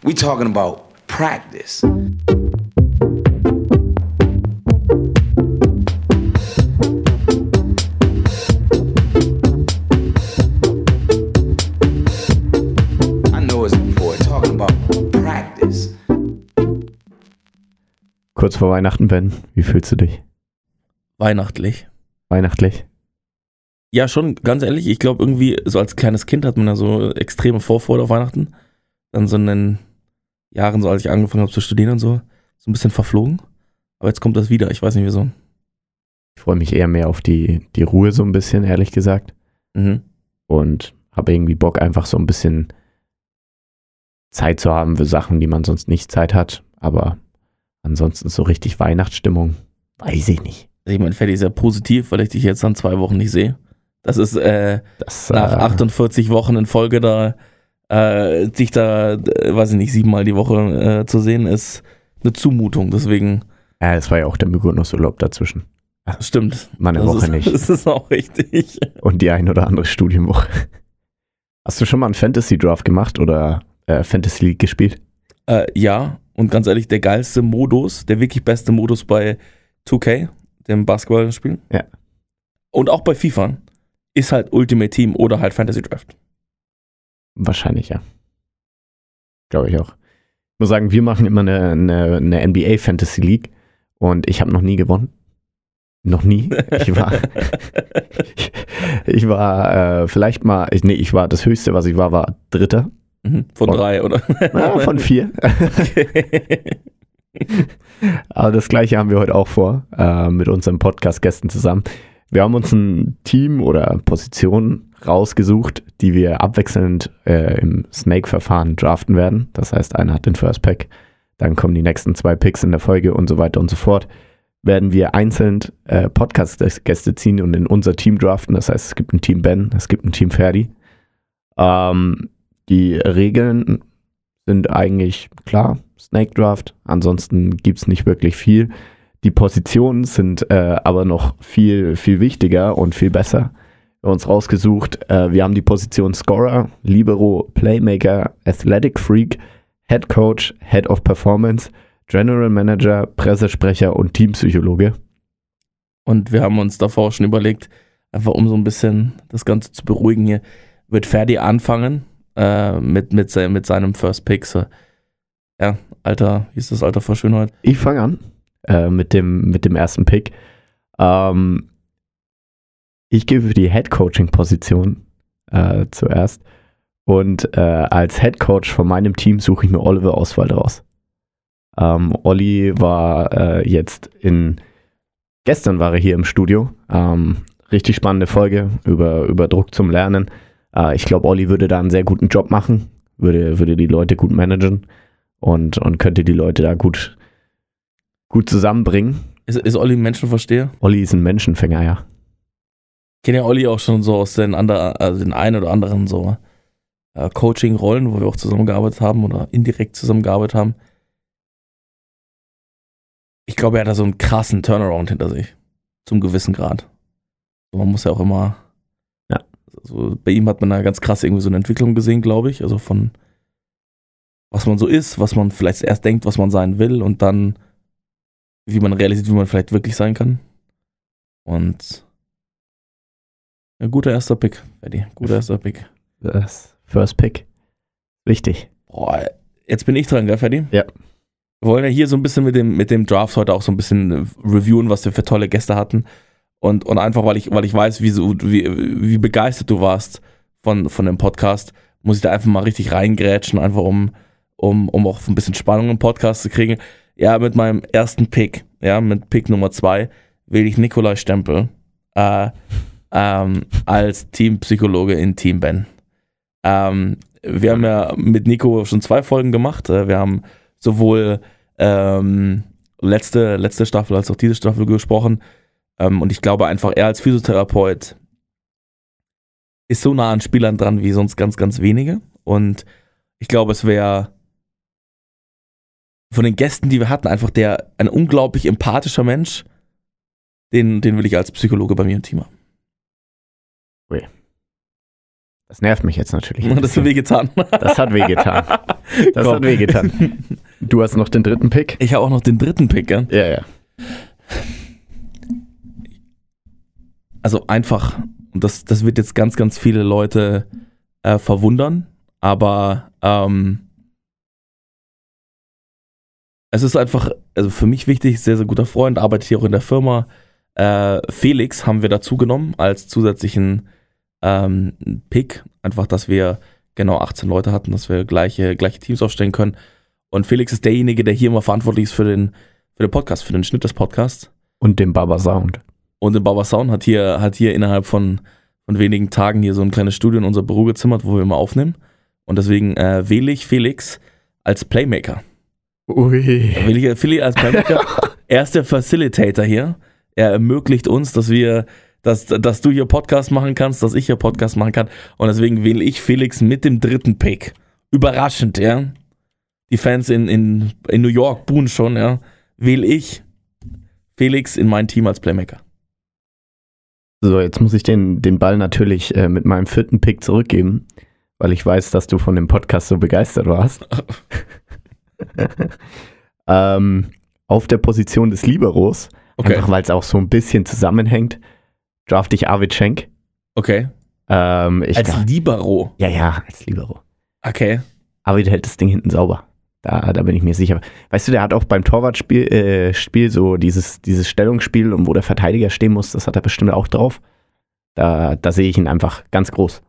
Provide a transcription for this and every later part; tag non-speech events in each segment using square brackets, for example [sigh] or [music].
We talking about practice. I know it's important. Talking about practice. Kurz vor Weihnachten, Ben, wie fühlst du dich? Weihnachtlich. Weihnachtlich? Ja, schon, ganz ehrlich, ich glaube irgendwie, so als kleines Kind hat man da so extreme Vorfreude auf Weihnachten. Dann so in den Jahren, so als ich angefangen habe zu studieren und so, so ein bisschen verflogen. Aber jetzt kommt das wieder, ich weiß nicht wieso. Ich freue mich eher mehr auf die, die Ruhe so ein bisschen, ehrlich gesagt. Mhm. Und habe irgendwie Bock, einfach so ein bisschen Zeit zu haben für Sachen, die man sonst nicht Zeit hat. Aber ansonsten so richtig Weihnachtsstimmung, weiß ich nicht. Also ich meine, Ferdi ist ja positiv, weil ich dich jetzt dann zwei Wochen nicht sehe. Das ist äh, Das, nach äh, 48 Wochen in Folge da, äh, dich da, äh, weiß ich nicht, siebenmal die Woche äh, zu sehen, ist eine Zumutung. Deswegen, Ja, es war ja auch der Mykonos-Urlaub dazwischen. stimmt. Mal eine das Woche ist, nicht. [laughs] Das ist auch richtig. Und die ein oder andere Studienwoche. Hast du schon mal einen Fantasy-Draft gemacht oder äh, Fantasy League gespielt? Äh, ja, und ganz ehrlich, der geilste Modus, der wirklich beste Modus bei 2K, dem Basketballspiel. Ja. Und auch bei FIFA ist halt Ultimate Team oder halt Fantasy Draft. Wahrscheinlich, ja. Glaube ich auch. Ich muss sagen, wir machen immer eine, eine, eine NBA Fantasy League und ich habe noch nie gewonnen. Noch nie. Ich war, ich, ich war äh, vielleicht mal, ich, nee, ich war das höchste, was ich war, war Dritter. Mhm, Von Von- drei, oder? Ja, von vier. [laughs] Aber das gleiche haben wir heute auch vor, äh, mit unseren Podcast-Gästen zusammen. Wir haben uns ein Team oder Position rausgesucht, die wir abwechselnd äh, im Snake-Verfahren draften werden. Das heißt, einer hat den First Pack, dann kommen die nächsten zwei Picks in der Folge und so weiter und so fort. Werden wir einzeln äh, Podcast-Gäste ziehen und in unser Team draften. Das heißt, es gibt ein Team Ben, es gibt ein Team Ferdi. Ähm, die Regeln sind eigentlich klar, Snake Draft. Ansonsten gibt es nicht wirklich viel. Die Positionen sind äh, aber noch viel, viel wichtiger und viel besser. Wir haben uns rausgesucht, äh, wir haben die Position Scorer, Libero, Playmaker, Athletic Freak, Head Coach, Head of Performance, General Manager, Pressesprecher und Teampsychologe. Und wir haben uns davor schon überlegt, einfach um so ein bisschen das Ganze zu beruhigen hier, wird Ferdi anfangen äh, mit, mit, se mit seinem First Pick. So, ja, Alter, wie ist das Alter vor Schönheit? Ich fange an äh, mit, dem, mit dem ersten Pick. Ähm, ich gehe für die Head Coaching Position äh, zuerst. Und äh, als Head Coach von meinem Team suche ich mir Oliver Oswald raus. Ähm, Olli war äh, jetzt in, gestern war er hier im Studio. Ähm, richtig spannende Folge über, über Druck zum Lernen. Äh, ich glaube, Olli würde da einen sehr guten Job machen, würde, würde die Leute gut managen und, und könnte die Leute da gut, gut zusammenbringen. Ist, ist Olli ein Menschenversteher? Olli ist ein Menschenfänger, ja. Ich kenne ja Olli auch schon so aus den, anderen, also den einen oder anderen so äh, Coaching-Rollen, wo wir auch zusammengearbeitet haben oder indirekt zusammengearbeitet haben. Ich glaube, er hat da so einen krassen Turnaround hinter sich. Zum gewissen Grad. Man muss ja auch immer. Ja. Also bei ihm hat man da ganz krass irgendwie so eine Entwicklung gesehen, glaube ich. Also von was man so ist, was man vielleicht erst denkt, was man sein will und dann wie man realisiert, wie man vielleicht wirklich sein kann. Und ein guter erster Pick, Eddie. Guter erster Pick. Das First Pick. Wichtig. Boah, jetzt bin ich dran, gell, Ferdi? Ja. Wir wollen ja hier so ein bisschen mit dem, mit dem Draft heute auch so ein bisschen äh, reviewen, was wir für tolle Gäste hatten. Und, und einfach, weil ich, weil ich weiß, wie, so, wie, wie begeistert du warst von, von dem Podcast, muss ich da einfach mal richtig reingrätschen, einfach um, um, um auch ein bisschen Spannung im Podcast zu kriegen. Ja, mit meinem ersten Pick, ja, mit Pick Nummer zwei, wähle ich Nikolai Stempel äh, ähm, als Teampsychologe in Team Ben. Ähm, wir haben ja mit Nico schon zwei Folgen gemacht. Äh, Wir haben sowohl ähm, letzte, letzte Staffel als auch diese Staffel gesprochen. Ähm, und ich glaube einfach, er als Physiotherapeut ist so nah an Spielern dran wie sonst ganz, ganz wenige. Und ich glaube, es wäre von den Gästen, die wir hatten, einfach der ein unglaublich empathischer Mensch. Den, den will ich als Psychologe bei mir im Team haben. Das nervt mich jetzt natürlich. [laughs] Das hat wehgetan. Das hat wehgetan. Das Komm. hat wehgetan. Du hast noch den dritten Pick? Ich habe auch noch den dritten Pick, ja? Ja, ja. Also einfach, und das, das wird jetzt ganz, ganz viele Leute äh, verwundern, aber ähm, es ist einfach, also für mich wichtig, sehr, sehr guter Freund, arbeitet hier auch in der Firma. Äh, Felix haben wir dazu genommen als zusätzlichen ähm, Pick, einfach, dass wir genau 18 Leute hatten, dass wir gleiche, gleiche Teams aufstellen können. Und Felix ist derjenige, der hier immer verantwortlich ist für den, für den Podcast, für den Schnitt des Podcasts. Und den Baba Sound. Und in Baba Sound hat hier, hat hier innerhalb von, von wenigen Tagen hier so ein kleines Studio in unser Büro gezimmert, wo wir immer aufnehmen. Und deswegen äh, wähle ich Felix als Playmaker. Ui. Wähle ich Felix als Playmaker. er ist der Facilitator hier. Er ermöglicht uns, dass wir, dass, dass du hier Podcast machen kannst, dass ich hier Podcast machen kann. Und deswegen wähle ich Felix mit dem dritten Pick. Überraschend, ja. Die Fans in, in, in New York buhen schon, ja. Wähle ich Felix in mein Team als Playmaker. So, jetzt muss ich den, den Ball natürlich äh, mit meinem vierten Pick zurückgeben, weil ich weiß, dass du von dem Podcast so begeistert warst. [laughs] [laughs] ähm, auf der Position des Liberos, Okay. einfach weil es auch so ein bisschen zusammenhängt, draft ich Arvid Schenk. Okay. Ähm, Als glaub- Libero. ja, ja, als Libero. Okay. Arvid hält das Ding hinten sauber. Da, da bin ich mir sicher. Weißt du, der hat auch beim Torwartspiel äh, Spiel so dieses, dieses Stellungsspiel und wo der Verteidiger stehen muss, das hat er bestimmt auch drauf. Da, da sehe ich ihn einfach ganz groß.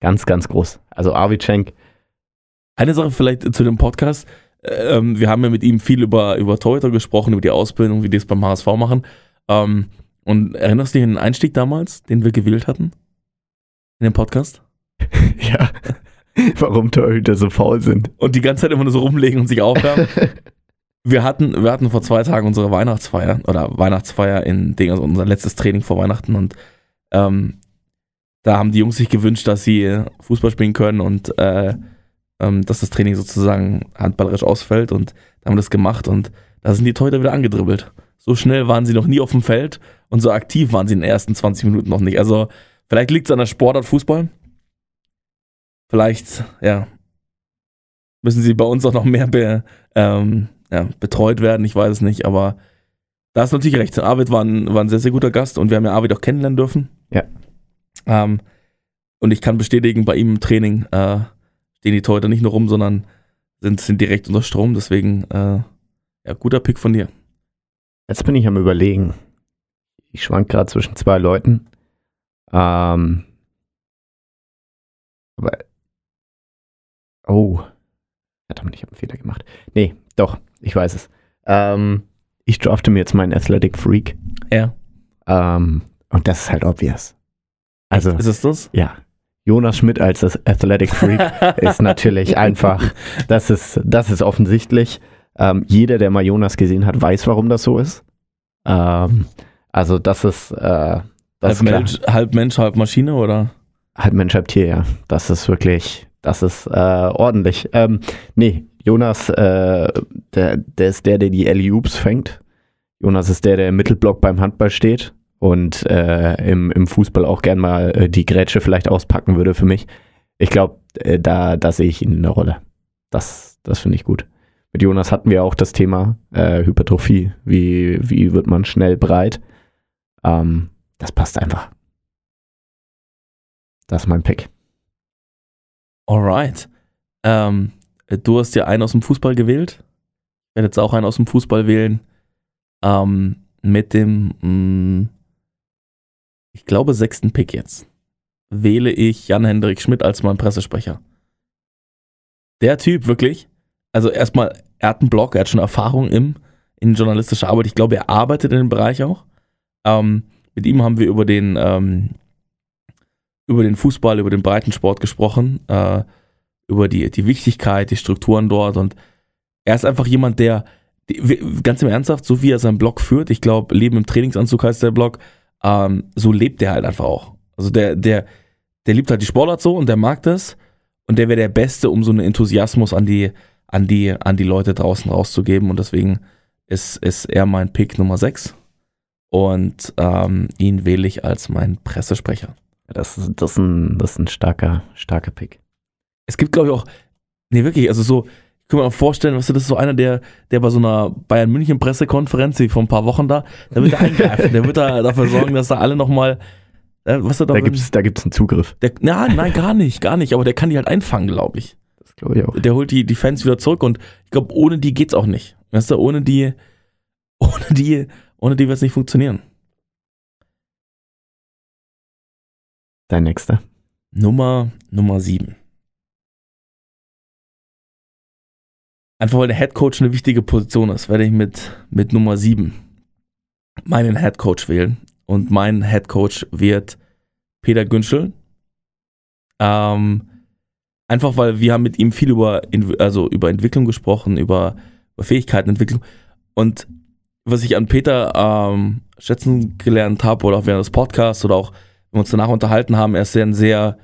Ganz, ganz groß. Also Arvid Schenk, Eine Sache vielleicht zu dem Podcast. Ähm, wir haben ja mit ihm viel über, über Torhüter gesprochen, über die Ausbildung, wie die es beim HSV machen. Ähm, und erinnerst du dich an den Einstieg damals, den wir gewählt hatten? In dem Podcast? [laughs] ja, warum Torhüter so faul sind. Und die ganze Zeit immer nur so rumlegen und sich aufwärmen. [laughs] wir hatten, wir hatten vor zwei Tagen unsere Weihnachtsfeier oder Weihnachtsfeier in Ding, also unser letztes Training vor Weihnachten und ähm, da haben die Jungs sich gewünscht, dass sie Fußball spielen können und äh, ähm, dass das Training sozusagen handballerisch ausfällt und da haben wir das gemacht und da sind die Torhüter wieder angedribbelt. So schnell waren sie noch nie auf dem Feld und so aktiv waren sie in den ersten 20 Minuten noch nicht. Also vielleicht liegt es an der Sportart Fußball. Vielleicht, ja, müssen sie bei uns auch noch mehr be, ähm, ja, betreut werden. Ich weiß es nicht, aber da ist natürlich recht. Arvid war ein, war ein sehr, sehr guter Gast und wir haben ja Arvid auch kennenlernen dürfen. Ja. Ähm, und ich kann bestätigen, bei ihm im Training äh, stehen die Torhüter nicht nur rum, sondern sind, sind direkt unter Strom. Deswegen, äh, ja, guter Pick von dir. Jetzt bin ich am überlegen. Ich schwank gerade zwischen zwei Leuten. Ähm, aber. Oh. Verdammt, ich habe einen Fehler gemacht. Nee, doch, ich weiß es. Ähm, ich drafte mir jetzt meinen Athletic Freak. Ja. Ähm, und das ist halt obvious. Also, Ist es das? ja. Jonas Schmidt als Athletic Freak [laughs] ist natürlich einfach, das ist, das ist offensichtlich. Ähm, jeder, der mal Jonas gesehen hat, weiß, warum das so ist. Ähm, also das ist, äh, das halb, ist. Mensch, halb Mensch, halb Maschine, oder? Halb Mensch, halb Tier, ja. Das ist wirklich, das ist äh, ordentlich. Ähm, nee, Jonas, äh, der, der ist der, der die Alley Oops fängt. Jonas ist der, der im Mittelblock beim Handball steht und äh, im, im Fußball auch gern mal äh, die Grätsche vielleicht auspacken würde für mich. Ich glaube, äh, da, da sehe ich ihn in der Rolle. Das, das finde ich gut. Mit Jonas hatten wir auch das Thema äh, Hypertrophie. Wie, wie wird man schnell breit? Ähm, das passt einfach. Das ist mein Pick. Alright. Ähm, du hast ja einen aus dem Fußball gewählt. Ich werde jetzt auch einen aus dem Fußball wählen. Ähm, mit dem, mh, ich glaube, sechsten Pick jetzt. Wähle ich Jan-Hendrik Schmidt als mein Pressesprecher. Der Typ, wirklich. Also erstmal, er hat einen Blog, er hat schon Erfahrung im, in journalistischer Arbeit. Ich glaube, er arbeitet in dem Bereich auch. Ähm, mit ihm haben wir über den, ähm, über den Fußball, über den Breitensport gesprochen, äh, über die, die Wichtigkeit, die Strukturen dort und er ist einfach jemand, der, die, ganz im Ernsthaft, so wie er seinen Blog führt, ich glaube, Leben im Trainingsanzug heißt der Blog, ähm, so lebt er halt einfach auch. Also der, der, der liebt halt die Sportart so und der mag das und der wäre der Beste, um so einen Enthusiasmus an die, an die, an die Leute draußen rauszugeben und deswegen ist, ist er mein Pick Nummer 6 und ähm, ihn wähle ich als mein Pressesprecher. Das ist, das ist, ein, das ist ein starker, starker Pick. Es gibt, glaube ich, auch, Nee, wirklich, also so, ich kann mir mal vorstellen, weißt du, das ist so einer, der, der bei so einer Bayern München Pressekonferenz, wie vor ein paar Wochen da, der wird da [laughs] eingreifen, der wird da dafür sorgen, dass da alle nochmal, äh, was er da, Da gibt's, da gibt's einen Zugriff. der, na, nein, gar nicht, gar nicht, aber der kann die halt einfangen, glaube ich. Das glaube ich auch. Der holt die, die Fans wieder zurück und ich glaube, ohne die geht's auch nicht. Weißt du, ohne die, [laughs] ohne die, ohne die wird's nicht funktionieren. Dein nächster. Nummer, Nummer sieben. Einfach weil der Head Coach eine wichtige Position ist, werde ich mit, mit Nummer sieben meinen Head Coach wählen. Und mein Head Coach wird Peter Günschel. Ähm, einfach weil wir haben mit ihm viel über, also über Entwicklung gesprochen, über, über Fähigkeitenentwicklung. Und was ich an Peter ähm, schätzen gelernt habe, oder auch während des Podcasts oder auch, wenn wir uns danach unterhalten haben, er ist sehr ein sehr,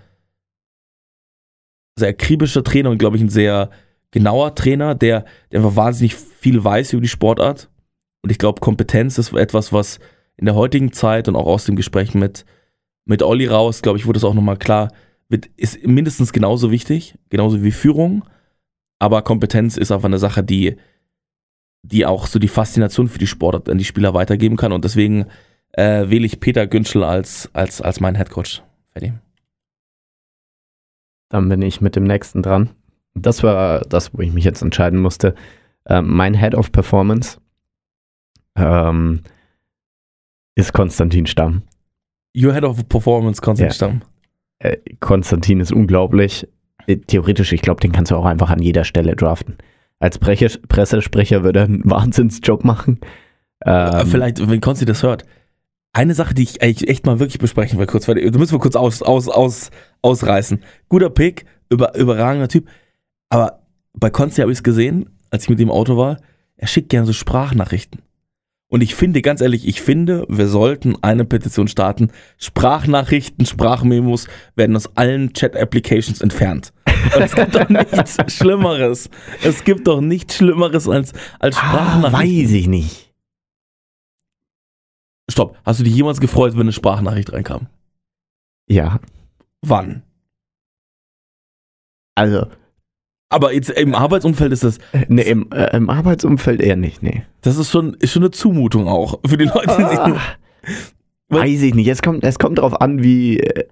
sehr akribischer Trainer und glaube ich ein sehr genauer Trainer, der, der einfach wahnsinnig viel weiß über die Sportart. Und ich glaube, Kompetenz ist etwas, was in der heutigen Zeit und auch aus dem Gespräch mit, mit Olli raus, glaube ich, wurde es auch nochmal klar, wird, ist mindestens genauso wichtig, genauso wie Führung. Aber Kompetenz ist einfach eine Sache, die, die auch so die Faszination für die Sportart an die Spieler weitergeben kann. Und deswegen äh, wähle ich Peter Günschel als, als, als meinen Headcoach. Fertig. Dann bin ich mit dem nächsten dran. Das war das, wo ich mich jetzt entscheiden musste. Ähm, mein Head of Performance ähm, ist Konstantin Stamm. Your Head of Performance, Konstantin Ja. Stamm. Äh, Konstantin ist unglaublich. Äh, Theoretisch, ich glaube, den kannst du auch einfach an jeder Stelle draften. Als Breche Pressesprecher würde er einen [laughs] Wahnsinnsjob machen. Ähm, Vielleicht, wenn Konsti das hört. Eine Sache, die ich eigentlich echt mal wirklich besprechen will, kurz, weil da müssen wir kurz aus, aus, aus, ausreißen. Guter Pick, über, überragender Typ. Aber bei Konsti habe ich es gesehen, als ich mit ihm im Auto war, er schickt gerne so Sprachnachrichten. Und ich finde, ganz ehrlich, ich finde, wir sollten eine Petition starten. Sprachnachrichten, Sprachmemos werden aus allen Chat-Applications entfernt. Und es gibt doch [laughs] nichts Schlimmeres. Es gibt doch nichts Schlimmeres als, als ah, Sprachnachrichten. weiß ich nicht. Stopp. Hast du dich jemals gefreut, wenn eine Sprachnachricht reinkam? Ja, Wann? also Aber jetzt im Arbeitsumfeld ist das, äh, nee, im, äh, im Arbeitsumfeld eher nicht, nee. das ist schon, ist schon eine Zumutung auch für die Leute. Ah, weiß ich nicht. Es kommt, es kommt darauf an, wie, äh,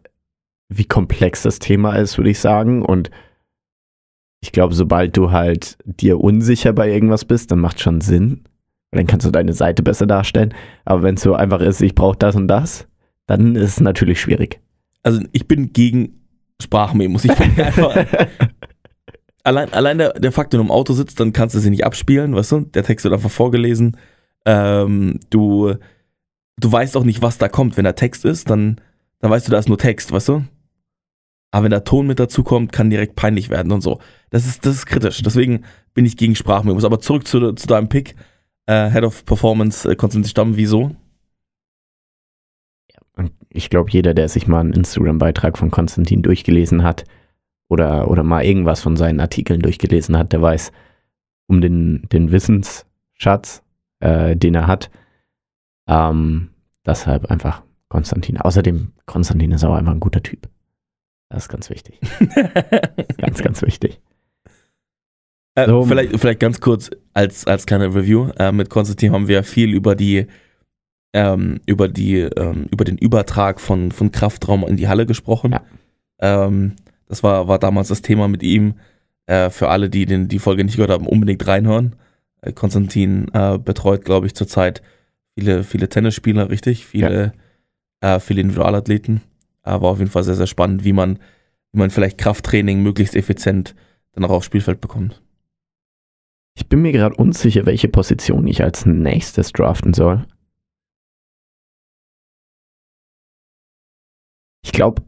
wie komplex das Thema ist, würde ich sagen. Und ich glaube, sobald du halt dir unsicher bei irgendwas bist, dann macht schon Sinn. Dann kannst du deine Seite besser darstellen. Aber wenn es so einfach ist, ich brauche das und das, dann ist es natürlich schwierig. Also ich bin gegen Sprachmemos. Ich finde einfach, [laughs] allein, allein der, der Fakt, wenn du im Auto sitzt, dann kannst du sie nicht abspielen, weißt du? Der Text wird einfach vorgelesen. Ähm, du, du weißt auch nicht, was da kommt. Wenn da Text ist, dann, dann weißt du, da ist nur Text, weißt du? Aber wenn da Ton mit dazu kommt, kann direkt peinlich werden und so. Das ist, das ist kritisch. Deswegen bin ich gegen Sprachmemos. Aber zurück zu, zu deinem Pick. Äh, Head of Performance, äh, Konstantin Stamm, wieso? Ich glaube, jeder, der sich mal einen Instagram-Beitrag von Konstantin durchgelesen hat oder, oder mal irgendwas von seinen Artikeln durchgelesen hat, der weiß um den, den Wissensschatz, äh, den er hat. Ähm, deshalb einfach Konstantin. Außerdem, Konstantin ist auch einfach ein guter Typ. Das ist ganz wichtig. [laughs] Ganz, ganz wichtig. Äh, So. vielleicht, vielleicht ganz kurz als, als kleine Review. Äh, mit Konstantin haben wir viel über die ähm, über die ähm, über den Übertrag von, von Kraftraum in die Halle gesprochen. Ja. Ähm, das war, war damals das Thema mit ihm. Äh, für alle, die den, die Folge nicht gehört haben, unbedingt reinhören. Äh, Konstantin äh, betreut, glaube ich, zurzeit viele, viele Tennisspieler, richtig? Viele, äh, viele Individualathleten. Äh, war auf jeden Fall sehr, sehr spannend, wie man, wie man vielleicht Krafttraining möglichst effizient dann auch aufs Spielfeld bekommt. Ich bin mir gerade unsicher, welche Position ich als nächstes draften soll. Ich glaube,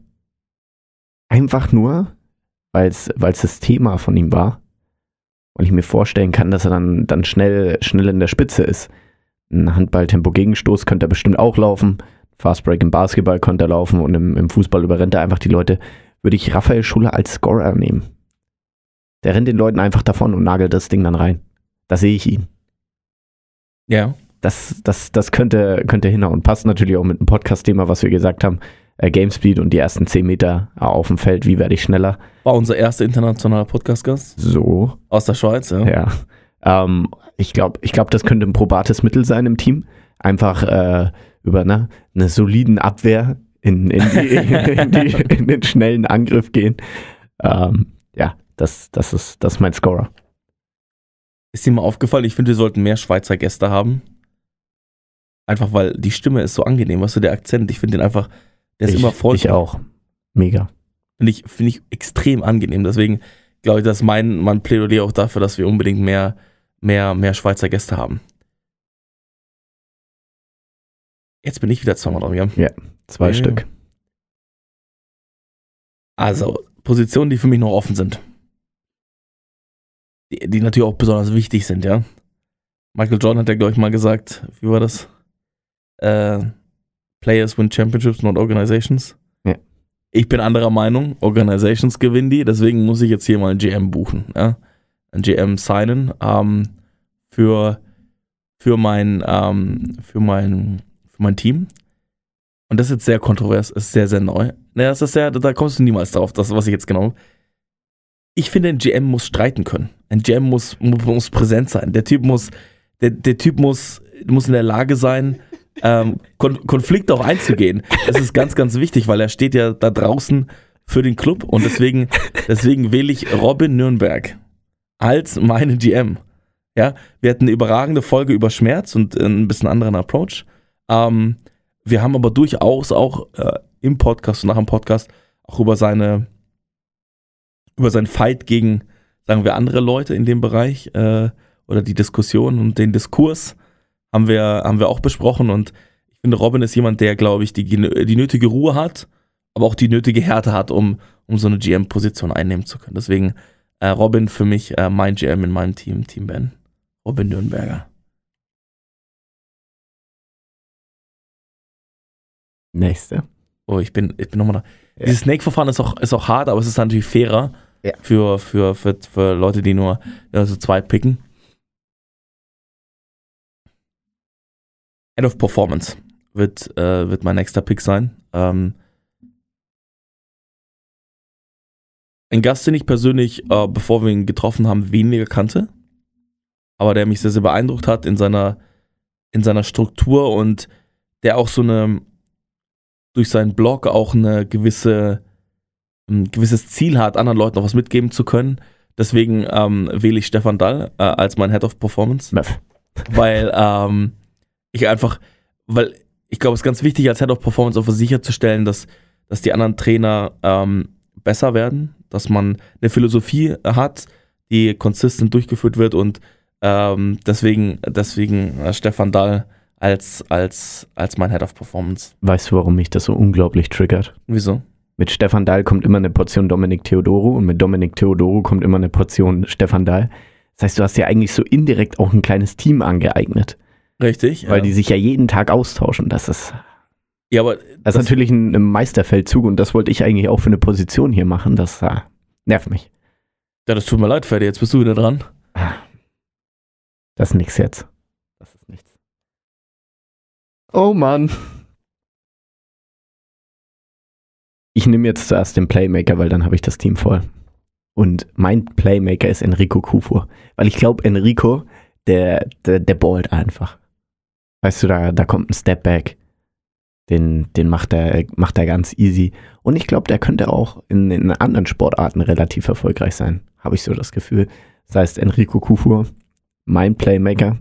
einfach nur, weil es das Thema von ihm war und ich mir vorstellen kann, dass er dann, dann schnell, schnell in der Spitze ist. Ein Handball-Tempo-Gegenstoß könnte er bestimmt auch laufen. Fastbreak im Basketball könnte er laufen und im, im Fußball überrennt er einfach die Leute. Würde ich Raphael Schuller als Scorer nehmen. Der rennt den Leuten einfach davon und nagelt das Ding dann rein. Da sehe ich ihn. Ja. Das, das, das könnte, könnte hinhauen. Passt natürlich auch mit dem Podcast-Thema, was wir gesagt haben. Äh, Game Speed und die ersten 10 Meter auf dem Feld, wie werde ich schneller. War unser erster internationaler Podcast-Gast So, aus der Schweiz, ja. ja. Ähm, ich glaube, ich glaub, das könnte ein probates Mittel sein im Team. Einfach äh, über ne, eine soliden Abwehr in, in, die, [laughs] in, die, in den schnellen Angriff gehen. Ähm, ja, das, das, ist, das ist mein Scorer. Ist dir mal aufgefallen, ich finde, wir sollten mehr Schweizer Gäste haben. Einfach weil die Stimme ist so angenehm, weißt du, der Akzent, ich finde den einfach, der ist ich, immer voll. Ich auch. Mega. Finde ich, finde ich extrem angenehm. Deswegen glaube ich, dass mein, mein Plädoyer auch dafür, dass wir unbedingt mehr, mehr, mehr Schweizer Gäste haben. Jetzt bin ich wieder zweimal dran, ja. Zwei Ja. Stück. Also, Positionen, die für mich noch offen sind. Die, die natürlich auch besonders wichtig sind, ja. Michael Jordan hat ja, glaube ich, mal gesagt, wie war das? Äh, Players win championships, not organizations. Ja. Ich bin anderer Meinung, Organizations gewinnen die, deswegen muss ich jetzt hier mal ein GM buchen, ja. Ein GM signen, ähm, für, für mein, ähm, für mein, für mein Team. Und das ist jetzt sehr kontrovers, ist sehr, sehr neu. Naja, das ist sehr, da kommst du niemals drauf, das, was ich jetzt genau. Ich finde, ein GM muss streiten können. Ein GM muss, muss, muss präsent sein. Der Typ muss, der, der Typ muss, muss in der Lage sein, ähm, Kon Konflikte auch einzugehen. Das ist ganz, ganz wichtig, weil er steht ja da draußen für den Club und deswegen, deswegen wähle ich Robin Nürnberg als meinen GM. Ja, wir hatten eine überragende Folge über Schmerz und ein bisschen anderen Approach. Ähm, wir haben aber durchaus auch äh, im Podcast und nach dem Podcast auch über seine über seinen Fight gegen, sagen wir, andere Leute in dem Bereich äh, oder die Diskussion und den Diskurs haben wir, haben wir auch besprochen und ich finde, Robin ist jemand, der, glaube ich, die, die nötige Ruhe hat, aber auch die nötige Härte hat, um, um so eine GM-Position einnehmen zu können. Deswegen äh, Robin für mich äh, mein GM in meinem Team, Team Ben. Robin Nürnberger. Nächste. Oh, ich bin, ich bin nochmal da. Ja. Dieses Snake-Verfahren ist auch, ist auch hart, aber es ist natürlich fairer Ja. für, für, für, für Leute, die nur ja, so zwei picken. Head of Performance wird, äh, wird mein nächster Pick sein. Ähm, ein Gast, den ich persönlich, äh, bevor wir ihn getroffen haben, weniger kannte, aber der mich sehr, sehr beeindruckt hat in seiner, in seiner Struktur und der auch so eine, durch seinen Blog auch eine gewisse, ein gewisses Ziel hat, anderen Leuten noch was mitgeben zu können. Deswegen ähm, wähle ich Stefan Dall äh, als mein Head of Performance Möff. weil ähm, ich einfach, weil ich glaube, es ist ganz wichtig, als Head of Performance auch sicherzustellen, dass, dass die anderen Trainer ähm, besser werden, dass man eine Philosophie hat, die konsistent durchgeführt wird und ähm, deswegen, deswegen äh, Stefan Dahl als, als, als mein Head of Performance. Weißt du, warum mich das so unglaublich triggert? Wieso? Mit Stefan Dahl kommt immer eine Portion Dominik Theodoro und mit Dominik Theodoro kommt immer eine Portion Stefan Dahl. Das heißt, du hast ja eigentlich so indirekt auch ein kleines Team angeeignet, Richtig? weil ja. die sich ja jeden Tag austauschen. Das ist, ja, aber das ist das- natürlich ein, ein Meisterfeldzug und das wollte ich eigentlich auch für eine Position hier machen. Das äh, nervt mich. ja, das tut mir leid, Ferdi, jetzt bist du wieder dran. Das ist nichts jetzt. Das ist nichts. Oh Mann. Ich nehme jetzt zuerst den Playmaker, weil dann habe ich das Team voll. Und mein Playmaker ist Enrico Kufur. Weil ich glaube, Enrico, der, der, der ballt einfach. Weißt du, da, da kommt ein Stepback. Den, den macht er, macht er ganz easy. Und ich glaube, der könnte auch in, in anderen Sportarten relativ erfolgreich sein. Habe ich so das Gefühl. Das heißt, Enrico Kufur, mein Playmaker.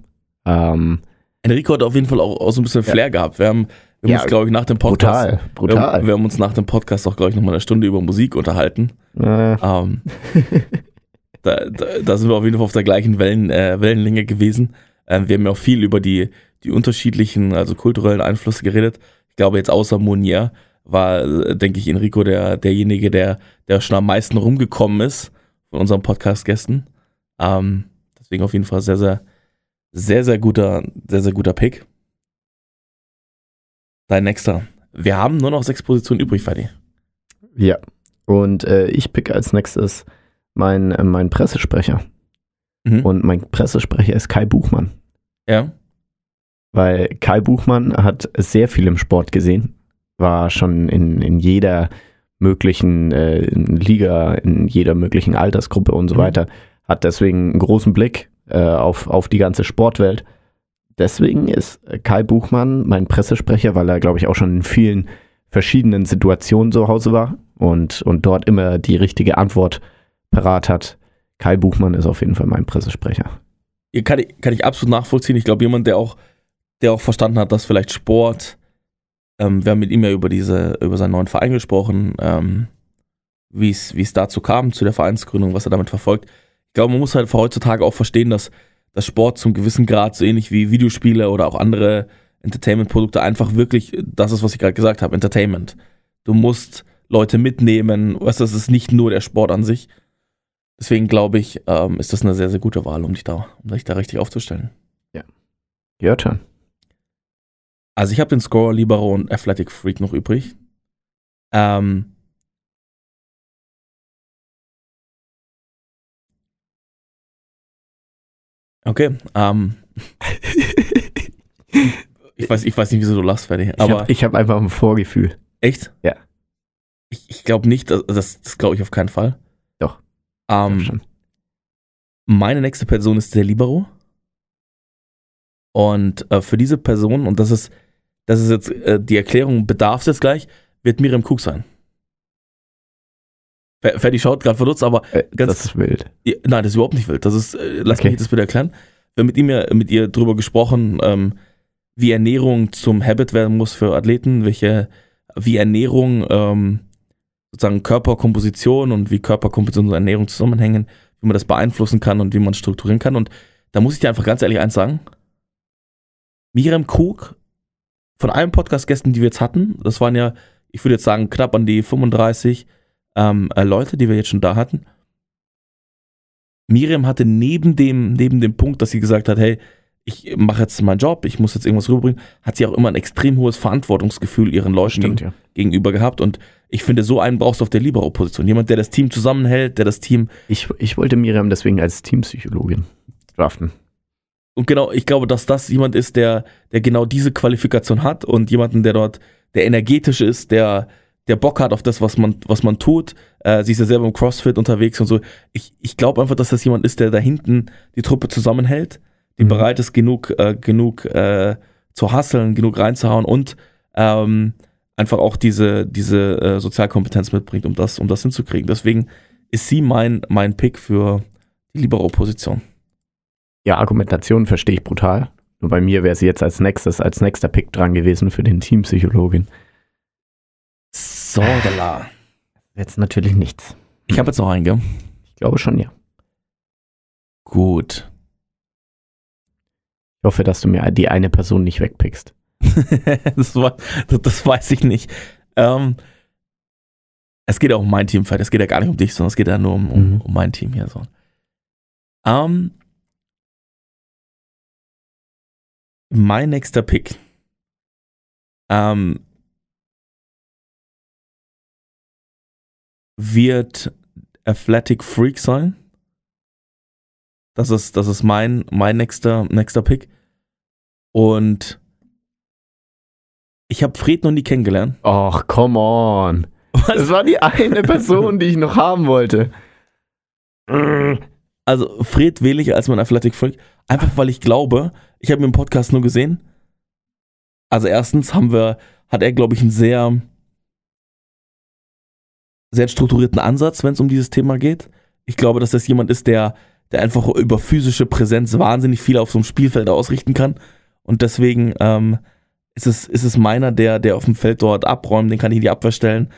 Ähm, Enrico hat auf jeden Fall auch, auch so ein bisschen Ja. Flair gehabt. Wir haben, wir Ja, uns, glaube ich, nach dem Podcast brutal, Wir, brutal. wir haben uns nach dem Podcast auch, glaube ich, nochmal eine Stunde über Musik unterhalten. Äh, Ähm, [laughs] da, da, da sind wir auf jeden Fall auf der gleichen Wellen, äh, Wellenlänge gewesen. Ähm, wir haben ja auch viel über die, die unterschiedlichen, also kulturellen Einflüsse geredet. Ich glaube, jetzt außer Monier war, äh, denke ich, Enrico der, derjenige, der, der schon am meisten rumgekommen ist von unseren Podcast-Gästen. Ähm, deswegen auf jeden Fall sehr, sehr, sehr, sehr guter, sehr, sehr guter Pick. Dein nächster. Wir haben nur noch sechs Positionen übrig, Fadi. ja. Und äh, ich pick als nächstes meinen äh, mein Pressesprecher. Mhm. Und mein Pressesprecher ist Kai Buchmann. ja. Weil Kai Buchmann hat sehr viel im Sport gesehen, war schon in, in jeder möglichen äh, Liga, in jeder möglichen Altersgruppe und so Mhm. weiter, hat deswegen einen großen Blick äh, auf, auf die ganze Sportwelt. Deswegen ist Kai Buchmann mein Pressesprecher, weil er, glaube ich, auch schon in vielen verschiedenen Situationen zu Hause war und, und dort immer die richtige Antwort parat hat. Kai Buchmann ist auf jeden Fall mein Pressesprecher. Kann ich, kann ich absolut nachvollziehen. Ich glaube, jemand, der auch, der auch verstanden hat, dass vielleicht Sport, ähm, wir haben mit ihm ja über diese, über seinen neuen Verein gesprochen, ähm, wie es, dazu kam, zu der Vereinsgründung, was er damit verfolgt. Ich glaube, man muss halt heutzutage auch verstehen, dass, dass Sport zum gewissen Grad, so ähnlich wie Videospiele oder auch andere Entertainment-Produkte, einfach wirklich das ist, was ich gerade gesagt habe, Entertainment. Du musst Leute mitnehmen, weißt das ist nicht nur der Sport an sich. Deswegen glaube ich, ähm, ist das eine sehr, sehr gute Wahl, um dich da, um dich da richtig aufzustellen. Your turn. Also ich habe den Scorer Libero und Athletic Freak noch übrig. Ähm, okay, ähm, [laughs] ich weiß, ich weiß nicht, wieso du lachst, Ferdi, Ich aber habe hab einfach ein Vorgefühl. echt? Ja. Ich, ich glaube nicht, das, das glaube ich auf keinen Fall. Doch. Ähm. Meine nächste Person ist der Libero. Und äh, für diese Person, und das ist, das ist jetzt äh, die Erklärung, bedarf es jetzt gleich, wird Miriam Cook sein. Fer- Ferdi schaut gerade verdutzt, aber Äh, ganz- das ist wild. ja, nein, das ist überhaupt nicht wild. Das ist, äh, lass Okay. mich das bitte erklären. Wir haben mit ihm ja mit ihr drüber gesprochen, ähm, wie Ernährung zum Habit werden muss für Athleten, welche, wie Ernährung ähm, sozusagen Körperkomposition und wie Körperkomposition und Ernährung zusammenhängen, wie man das beeinflussen kann und wie man strukturieren kann. Und da muss ich dir einfach ganz ehrlich eins sagen. Miriam Cook, von allen Podcast-Gästen, die wir jetzt hatten, das waren ja, ich würde jetzt sagen, knapp an die 35 ähm, äh, Leute, die wir jetzt schon da hatten. Miriam hatte neben dem, neben dem Punkt, dass sie gesagt hat, hey, ich mache jetzt meinen Job, ich muss jetzt irgendwas rüberbringen, hat sie auch immer ein extrem hohes Verantwortungsgefühl ihren Leuten Stimmt, ja. gegenüber gehabt. Und ich finde, so einen brauchst du auf der Libero-Position. Jemand, der das Team zusammenhält, der das Team. Ich, ich wollte Miriam deswegen als Teampsychologin draften. Und genau, ich glaube, dass das jemand ist, der, der genau diese Qualifikation hat und jemanden, der dort, der energetisch ist, der, der Bock hat auf das, was man, was man tut. Äh, sie ist ja selber im CrossFit unterwegs und so. Ich, ich glaube einfach, dass das jemand ist, der da hinten die Truppe zusammenhält, die Mhm. bereit ist, genug, äh, genug äh, zu hasseln, genug reinzuhauen und ähm, einfach auch diese, diese äh, Sozialkompetenz mitbringt, um das, um das hinzukriegen. Deswegen ist sie mein, mein Pick für die Libero-Position. Ja, Argumentation verstehe ich brutal. Nur bei mir wäre sie jetzt als nächstes, als nächster Pick dran gewesen für den Teampsychologin. So, da Jetzt natürlich nichts. Ich habe jetzt noch einen, gell? Ich glaube schon, ja. Gut. Ich hoffe, dass du mir die eine Person nicht wegpickst. [laughs] das, war, das, das weiß ich nicht. Ähm, es geht ja um mein Team, es geht ja gar nicht um dich, sondern es geht ja nur um, um, Mhm. um mein Team hier. So. Ähm, mein nächster Pick. Ähm, wird Athletic Freak sein. Das ist, das ist mein, mein nächster, nächster Pick. Und ich habe Fred noch nie kennengelernt. Och, come on. Das war die eine Person, die ich noch haben wollte. Also Fred wähle ich als mein Athletic Freak, einfach weil ich glaube, ich habe mir im Podcast nur gesehen. Also erstens haben wir, hat er, glaube ich, einen sehr, sehr strukturierten Ansatz, wenn es um dieses Thema geht. Ich glaube, dass das jemand ist, der, der einfach über physische Präsenz wahnsinnig viel auf so einem Spielfeld ausrichten kann. Und deswegen ähm, ist, es, ist es meiner, der, der auf dem Feld dort abräumt, den kann ich in die Abwehr stellen.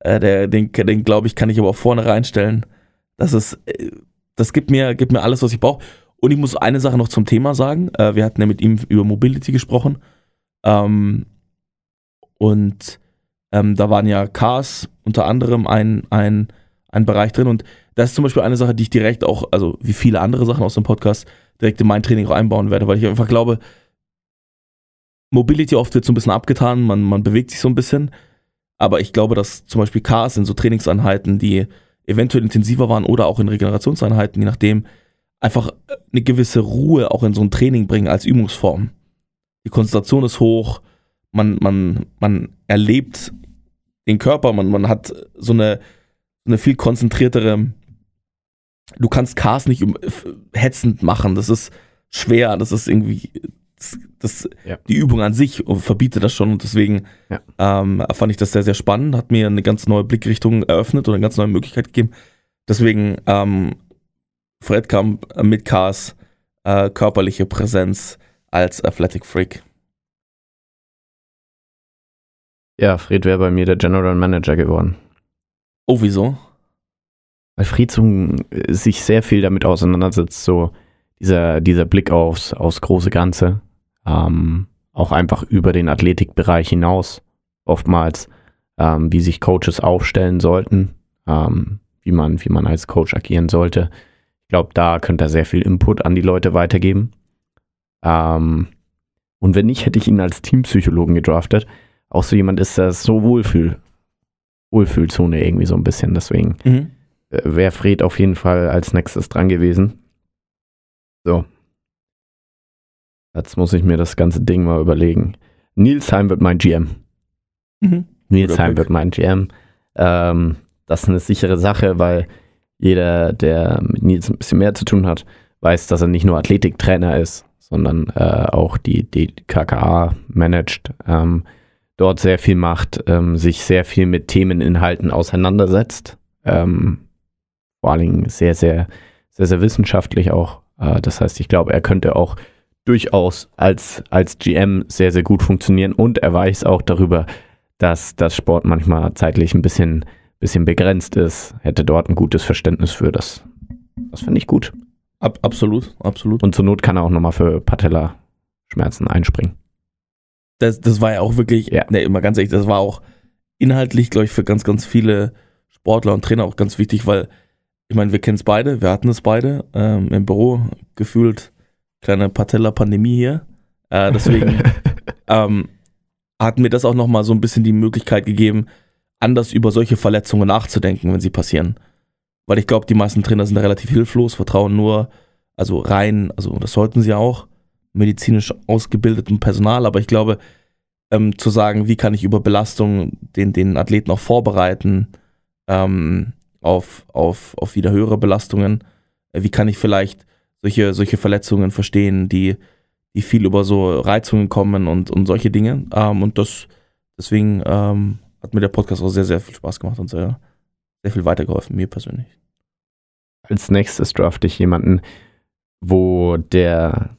Äh, der, den, den glaube ich, kann ich aber auch vorne reinstellen. Das ist, äh, das gibt mir, gibt mir alles, was ich brauche. Und ich muss eine Sache noch zum Thema sagen. Äh, wir hatten ja mit ihm über Mobility gesprochen. Ähm, und ähm, da waren ja Cars unter anderem ein, ein, ein Bereich drin. Und das ist zum Beispiel eine Sache, die ich direkt auch, also wie viele andere Sachen aus dem Podcast, direkt in mein Training auch einbauen werde, weil ich einfach glaube, Mobility oft wird so ein bisschen abgetan, man, man bewegt sich so ein bisschen. Aber ich glaube, dass zum Beispiel Cars in so Trainingseinheiten, die eventuell intensiver waren oder auch in Regenerationseinheiten, je nachdem, einfach eine gewisse Ruhe auch in so ein Training bringen als Übungsform. Die Konzentration ist hoch, man, man, man erlebt den Körper, man, man hat so eine, eine viel konzentriertere, du kannst Cars nicht hetzend machen, das ist schwer, das ist irgendwie, das, das ja. die Übung an sich verbietet das schon und deswegen ja. ähm, fand ich das sehr, sehr spannend, hat mir eine ganz neue Blickrichtung eröffnet oder eine ganz neue Möglichkeit gegeben. Deswegen ähm, Fred Kamp mit Cars, äh, körperliche Präsenz als Athletic Freak. Ja, Fred wäre bei mir der General Manager geworden. Oh, wieso? Weil Fred äh, sich sehr viel damit auseinandersetzt, so dieser, dieser Blick aufs, aufs große Ganze. Ähm, auch einfach über den Athletikbereich hinaus. Oftmals, ähm, wie sich Coaches aufstellen sollten, ähm, wie, man, wie man als Coach agieren sollte. Ich glaube, da könnte er sehr viel Input an die Leute weitergeben. Ähm, und wenn nicht, hätte ich ihn als Teampsychologen gedraftet, auch so jemand ist, der so Wohlfühl, Wohlfühlzone irgendwie so ein bisschen. Deswegen mhm. Äh, wäre Fred auf jeden Fall als nächstes dran gewesen. So. Jetzt muss ich mir das ganze Ding mal überlegen. Nilsheim wird mein GM. Mhm. Nilsheim wird mein GM. Ähm, das ist eine sichere Sache, weil jeder, der mit Nils ein bisschen mehr zu tun hat, weiß, dass er nicht nur Athletiktrainer ist, sondern äh, auch die, die KKA managt. Ähm, dort sehr viel macht, ähm, sich sehr viel mit Themeninhalten auseinandersetzt. Ähm, vor allen Dingen sehr, sehr, sehr, sehr wissenschaftlich auch. Äh, das heißt, ich glaube, er könnte auch durchaus als, als GM sehr, sehr gut funktionieren und er weiß auch darüber, dass das Sport manchmal zeitlich ein bisschen, bisschen begrenzt ist, hätte dort ein gutes Verständnis für das. Das finde ich gut. Ab, absolut, absolut. Und zur Not kann er auch nochmal für Patella-Schmerzen einspringen das, das war ja auch wirklich, ja. ne, immer ganz ehrlich, das war auch inhaltlich, glaube ich, für ganz, ganz viele Sportler und Trainer auch ganz wichtig, weil ich meine, wir kennen es beide, wir hatten es beide ähm, im Büro, gefühlt kleine Patella-Pandemie hier. Äh, deswegen [laughs] ähm, hat mir das auch nochmal so ein bisschen die Möglichkeit gegeben, anders über solche Verletzungen nachzudenken, wenn sie passieren. Weil ich glaube, die meisten Trainer sind relativ hilflos, vertrauen nur, also rein, also das sollten sie auch, medizinisch ausgebildetem Personal, aber ich glaube, ähm, zu sagen, wie kann ich über Belastung den, den Athleten auch vorbereiten ähm, auf, auf, auf wieder höhere Belastungen, äh, wie kann ich vielleicht solche, solche Verletzungen verstehen, die, die viel über so Reizungen kommen und, und solche Dinge. Ähm, und das, deswegen ähm, hat mir der Podcast auch sehr, sehr viel Spaß gemacht und sehr, sehr viel weitergeholfen, mir persönlich. Als nächstes draft ich jemanden, wo der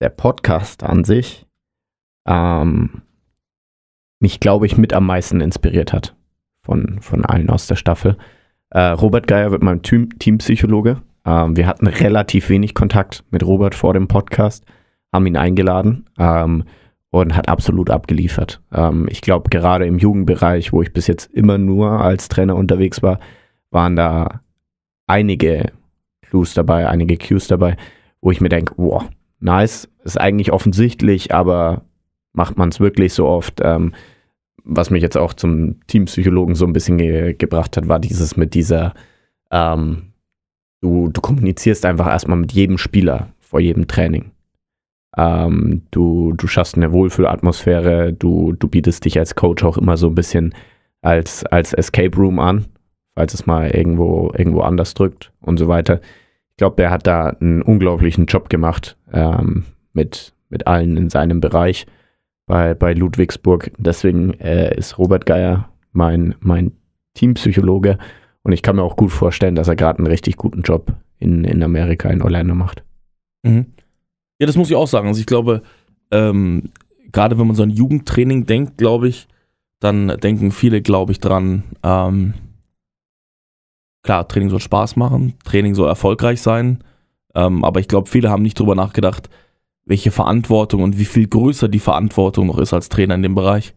der Podcast an sich ähm, mich, glaube ich, mit am meisten inspiriert hat von, von allen aus der Staffel. Äh, Robert Geier wird mein Team Teampsychologe. Ähm, wir hatten relativ wenig Kontakt mit Robert vor dem Podcast, haben ihn eingeladen ähm, und hat absolut abgeliefert. Ähm, ich glaube, gerade im Jugendbereich, wo ich bis jetzt immer nur als Trainer unterwegs war, waren da einige Clues dabei, einige Cues dabei, wo ich mir denke, wow, nice, ist eigentlich offensichtlich, aber macht man es wirklich so oft? Ähm, was mich jetzt auch zum Teampsychologen so ein bisschen ge gebracht hat, war dieses mit dieser, ähm, du, du kommunizierst einfach erstmal mit jedem Spieler vor jedem Training. Ähm, du, du schaffst eine Wohlfühlatmosphäre, du, du bietest dich als Coach auch immer so ein bisschen als, als Escape Room an, falls es mal irgendwo, irgendwo anders drückt und so weiter glaube, der hat da einen unglaublichen Job gemacht ähm, mit, mit allen in seinem Bereich bei, bei Ludwigsburg. Deswegen äh, ist Robert Geier mein, mein Teampsychologe und ich kann mir auch gut vorstellen, dass er gerade einen richtig guten Job in, in Amerika, in Orlando macht. Mhm. Ja, das muss ich auch sagen. Also ich glaube, ähm, gerade wenn man so ein Jugendtraining denkt, glaube ich, dann denken viele, glaube ich, dran, ähm, klar, Training soll Spaß machen, Training soll erfolgreich sein, ähm, aber ich glaube, viele haben nicht drüber nachgedacht, welche Verantwortung und wie viel größer die Verantwortung noch ist als Trainer in dem Bereich,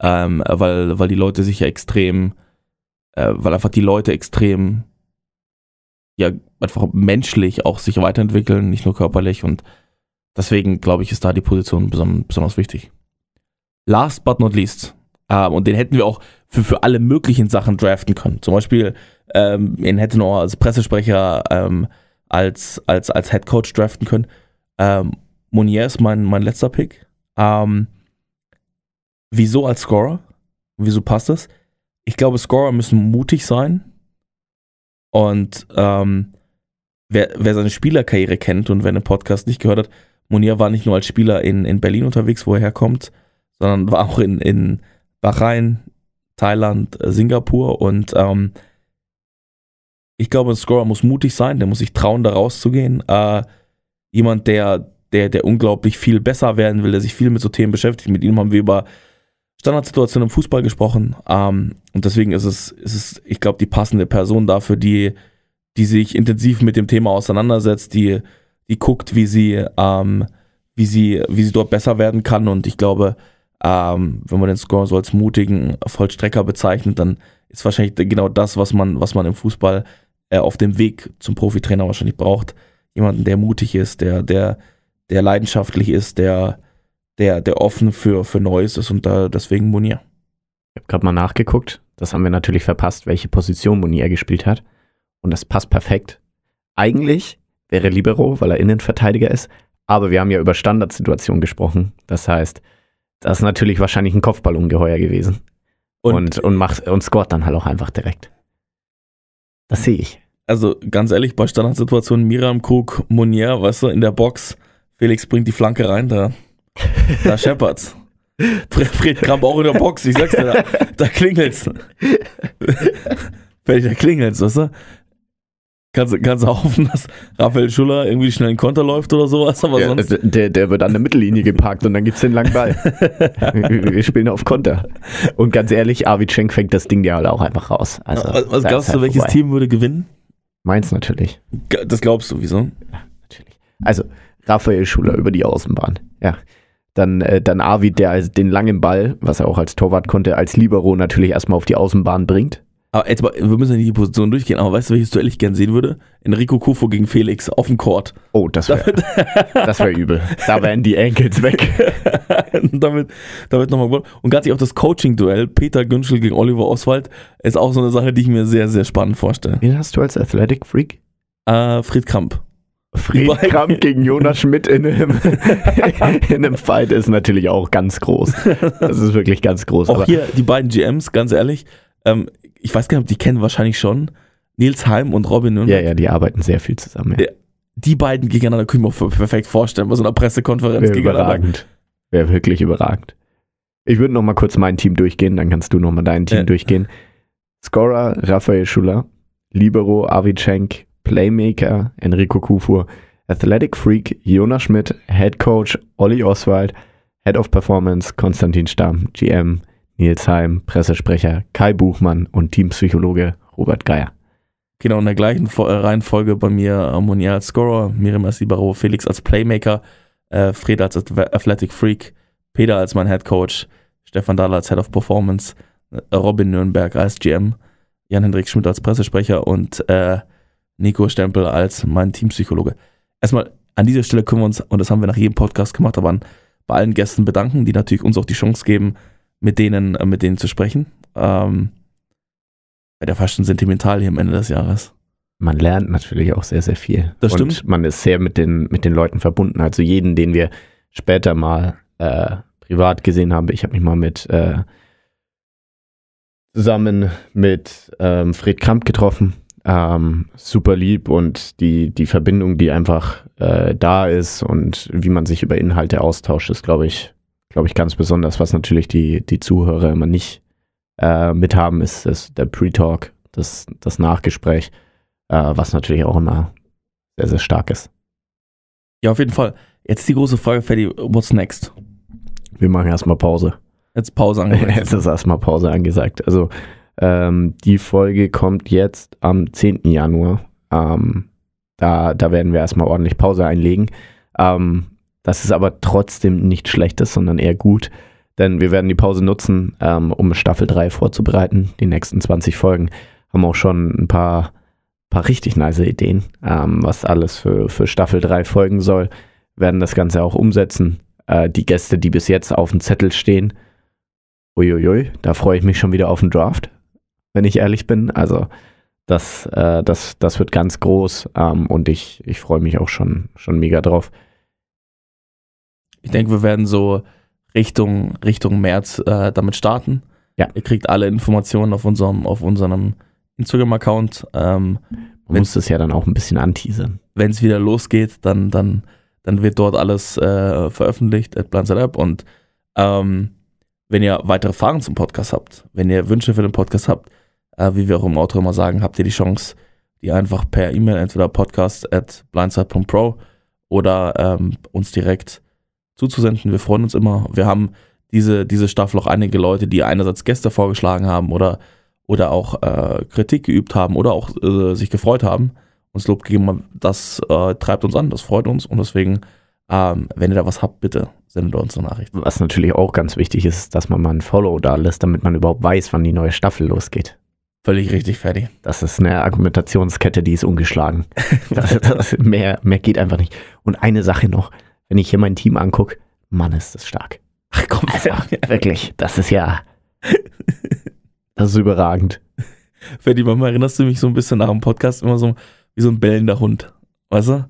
ähm, weil, weil die Leute sich ja extrem, äh, weil einfach die Leute extrem, ja, einfach menschlich auch sich weiterentwickeln, nicht nur körperlich und deswegen glaube ich, ist da die Position besonders, wichtig. Last but not least, ähm, und den hätten wir auch für, für alle möglichen Sachen draften können. Zum Beispiel ähm, ihn hätte noch als Pressesprecher ähm, als, als, als Head Coach draften können. Ähm, Monier ist mein, mein letzter Pick. Ähm, wieso als Scorer? Wieso passt das? Ich glaube, Scorer müssen mutig sein. Und ähm, wer, wer seine Spielerkarriere kennt und wer den Podcast nicht gehört hat, Munir war nicht nur als Spieler in, in Berlin unterwegs, wo er herkommt, sondern war auch in, in Bahrain, Thailand, äh, Singapur und ähm, ich glaube, ein Scorer muss mutig sein, der muss sich trauen, da rauszugehen. Äh, jemand, der, der, der unglaublich viel besser werden will, der sich viel mit so Themen beschäftigt. Mit ihm haben wir über Standardsituationen im Fußball gesprochen. Ähm, und deswegen ist es, ist es, ich glaube, die passende Person dafür, die, die sich intensiv mit dem Thema auseinandersetzt, die, die guckt, wie sie, ähm, wie sie, wie sie dort besser werden kann. Und ich glaube, ähm, wenn man den Score so als mutigen Vollstrecker bezeichnet, dann ist wahrscheinlich genau das, was man, was man im Fußball äh, auf dem Weg zum Profitrainer wahrscheinlich braucht. Jemanden, der mutig ist, der, der, der leidenschaftlich ist, der, der, der offen für, für Neues ist und da deswegen Monier. Ich habe gerade mal nachgeguckt. Das haben wir natürlich verpasst, welche Position Monier gespielt hat. Und das passt perfekt. Eigentlich wäre Libero, weil er Innenverteidiger ist. Aber wir haben ja über Standardsituationen gesprochen. Das heißt, das ist natürlich wahrscheinlich ein Kopfballungeheuer gewesen. Und, und, und, macht, und scoret dann halt auch einfach direkt. Das sehe ich. Also ganz ehrlich, bei Standardsituationen Miram Krug, Monier, weißt du, in der Box, Felix bringt die Flanke rein, da, da [laughs] scheppert's. Fred, Kramp auch in der Box, ich sag's dir, da, da klingelt's. [laughs] Fertig, da klingelt's, weißt du? Kannst, kannst du hoffen, dass Raphael Schuller irgendwie schnell einen Konter läuft oder sowas, aber ja, sonst. Der, der wird an der Mittellinie geparkt und dann gibt's den langen Ball. wir spielen auf Konter. Und ganz ehrlich, Arvid Schenk fängt das Ding ja auch einfach raus. Also, was, was glaubst halt du, welches vorbei. Team würde gewinnen? Meins natürlich. Das glaubst du, wieso? Ja, natürlich. Also, Raphael Schuller über die Außenbahn. Ja. Dann, äh, dann Arvid, der den langen Ball, was er auch als Torwart konnte, als Libero natürlich erstmal auf die Außenbahn bringt. Aber jetzt mal, wir müssen ja nicht die Position durchgehen, aber weißt du, welches Duell ich gern sehen würde? Enrico Kufo gegen Felix auf dem Court. Oh, das wäre [laughs] das wär übel. Da wären die Ankles weg. damit, damit nochmal. Und ganz auch das Coaching-Duell, Peter Günschel gegen Oliver Oswald, ist auch so eine Sache, die ich mir sehr, sehr spannend vorstelle. Wen hast du als Athletic Freak? Äh, Fried Kramp. Fried Kramp gegen Jonas Schmidt in einem, [laughs] in einem Fight ist natürlich auch ganz groß. Das ist wirklich ganz groß. Auch hier die beiden GMs, ganz ehrlich, ähm, ich weiß gar nicht, ob die kennen wahrscheinlich schon. Nils Heim und Robin Nürnberg. Ja, ja, die arbeiten sehr viel zusammen. Ja. Die beiden gegeneinander können wir perfekt vorstellen, bei so einer Pressekonferenz Wäre überragend. Wäre wirklich überragend. Ich würde noch mal kurz mein Team durchgehen, dann kannst du noch mal dein Team ja. durchgehen. Scorer Raphael Schuller, Libero Avicenk, Playmaker Enrico Kufur, Athletic Freak Jonas Schmidt, Head Coach Olli Oswald, Head of Performance Konstantin Stamm, GM Nils Heim, Pressesprecher Kai Buchmann und Teampsychologe Robert Geier. Genau, in der gleichen äh, Reihenfolge bei mir äh, Monier als Scorer, Miriam als Libero, Felix als Playmaker, äh, Fred als Athletic Freak, Peter als mein Head Coach, Stefan Dahler als Head of Performance, äh, Robin Nürnberg als GM, Jan-Hendrik Schmidt als Pressesprecher und äh, Nico Stempel als mein Teampsychologe. Erstmal an dieser Stelle können wir uns, und das haben wir nach jedem Podcast gemacht, aber an, bei allen Gästen bedanken, die natürlich uns auch die Chance geben, mit denen, äh, mit denen zu sprechen. Ähm, ja, der fast schon sentimental hier am Ende des Jahres. Man lernt natürlich auch sehr, sehr viel. Das stimmt. Und man ist sehr mit den, mit den Leuten verbunden. Also jeden, den wir später mal äh, privat gesehen haben. Ich habe mich mal mit äh, zusammen mit ähm, Fred Kramp getroffen. Ähm, super lieb und die, die Verbindung, die einfach äh, da ist und wie man sich über Inhalte austauscht, ist, glaube ich, glaube ich, ganz besonders. Was natürlich die, die Zuhörer immer nicht äh, mithaben, ist, ist der Pre-Talk, das, das Nachgespräch, äh, was natürlich auch immer sehr, sehr stark ist. Ja, auf jeden Fall. Jetzt die große Frage, Freddy, what's next? Wir machen erstmal Pause. Jetzt Pause angesagt. [laughs] Jetzt ist erstmal Pause angesagt. Also ähm, die Folge kommt jetzt am 10. Januar. Ähm, da, da werden wir erstmal ordentlich Pause einlegen. Ähm, das ist aber trotzdem nicht schlechtes, sondern eher gut, denn wir werden die Pause nutzen, ähm, um Staffel 3 vorzubereiten. Die nächsten 20 Folgen haben auch schon ein paar, paar richtig nice Ideen, ähm, was alles für, für Staffel 3 folgen soll. Werden das Ganze auch umsetzen. Äh, die Gäste, die bis jetzt auf dem Zettel stehen, uiuiui, da freue ich mich schon wieder auf den Draft, wenn ich ehrlich bin. Also das, äh, das, das wird ganz groß ähm, und ich, ich freue mich auch schon, schon mega drauf. Ich denke, wir werden so Richtung, Richtung März äh, damit starten. Ja. Ihr kriegt alle Informationen auf unserem, auf unserem Instagram-Account. Ähm, Man muss das ja dann auch ein bisschen anteasern. wenn es wieder losgeht, dann, dann, dann wird dort alles äh, veröffentlicht at Blindside App. Und ähm, wenn ihr weitere Fragen zum Podcast habt, wenn ihr Wünsche für den Podcast habt, äh, wie wir auch im Outro immer sagen, habt ihr die Chance, die einfach per E-Mail, entweder podcast at blindside.pro oder ähm, uns direkt zuzusenden. Wir freuen uns immer. Wir haben diese, diese Staffel auch einige Leute, die einerseits Gäste vorgeschlagen haben oder, oder auch äh, Kritik geübt haben oder auch äh, sich gefreut haben, uns Lob gegeben haben. Das äh, treibt uns an, das freut uns und deswegen, ähm, wenn ihr da was habt, bitte sendet uns eine Nachricht. Was natürlich auch ganz wichtig ist, dass man mal ein Follow da lässt, damit man überhaupt weiß, wann die neue Staffel losgeht. Völlig richtig, fertig. Das ist eine Argumentationskette, die ist ungeschlagen. [laughs] Das, das, mehr, mehr geht einfach nicht. Und eine Sache noch, wenn ich hier mein Team angucke, Mann, ist das stark. Ach komm, Also, [laughs] wirklich, das ist ja, [laughs] das ist überragend. Ferdi, manchmal erinnerst du mich so ein bisschen nach dem Podcast immer so wie so ein bellender Hund. Weißt du?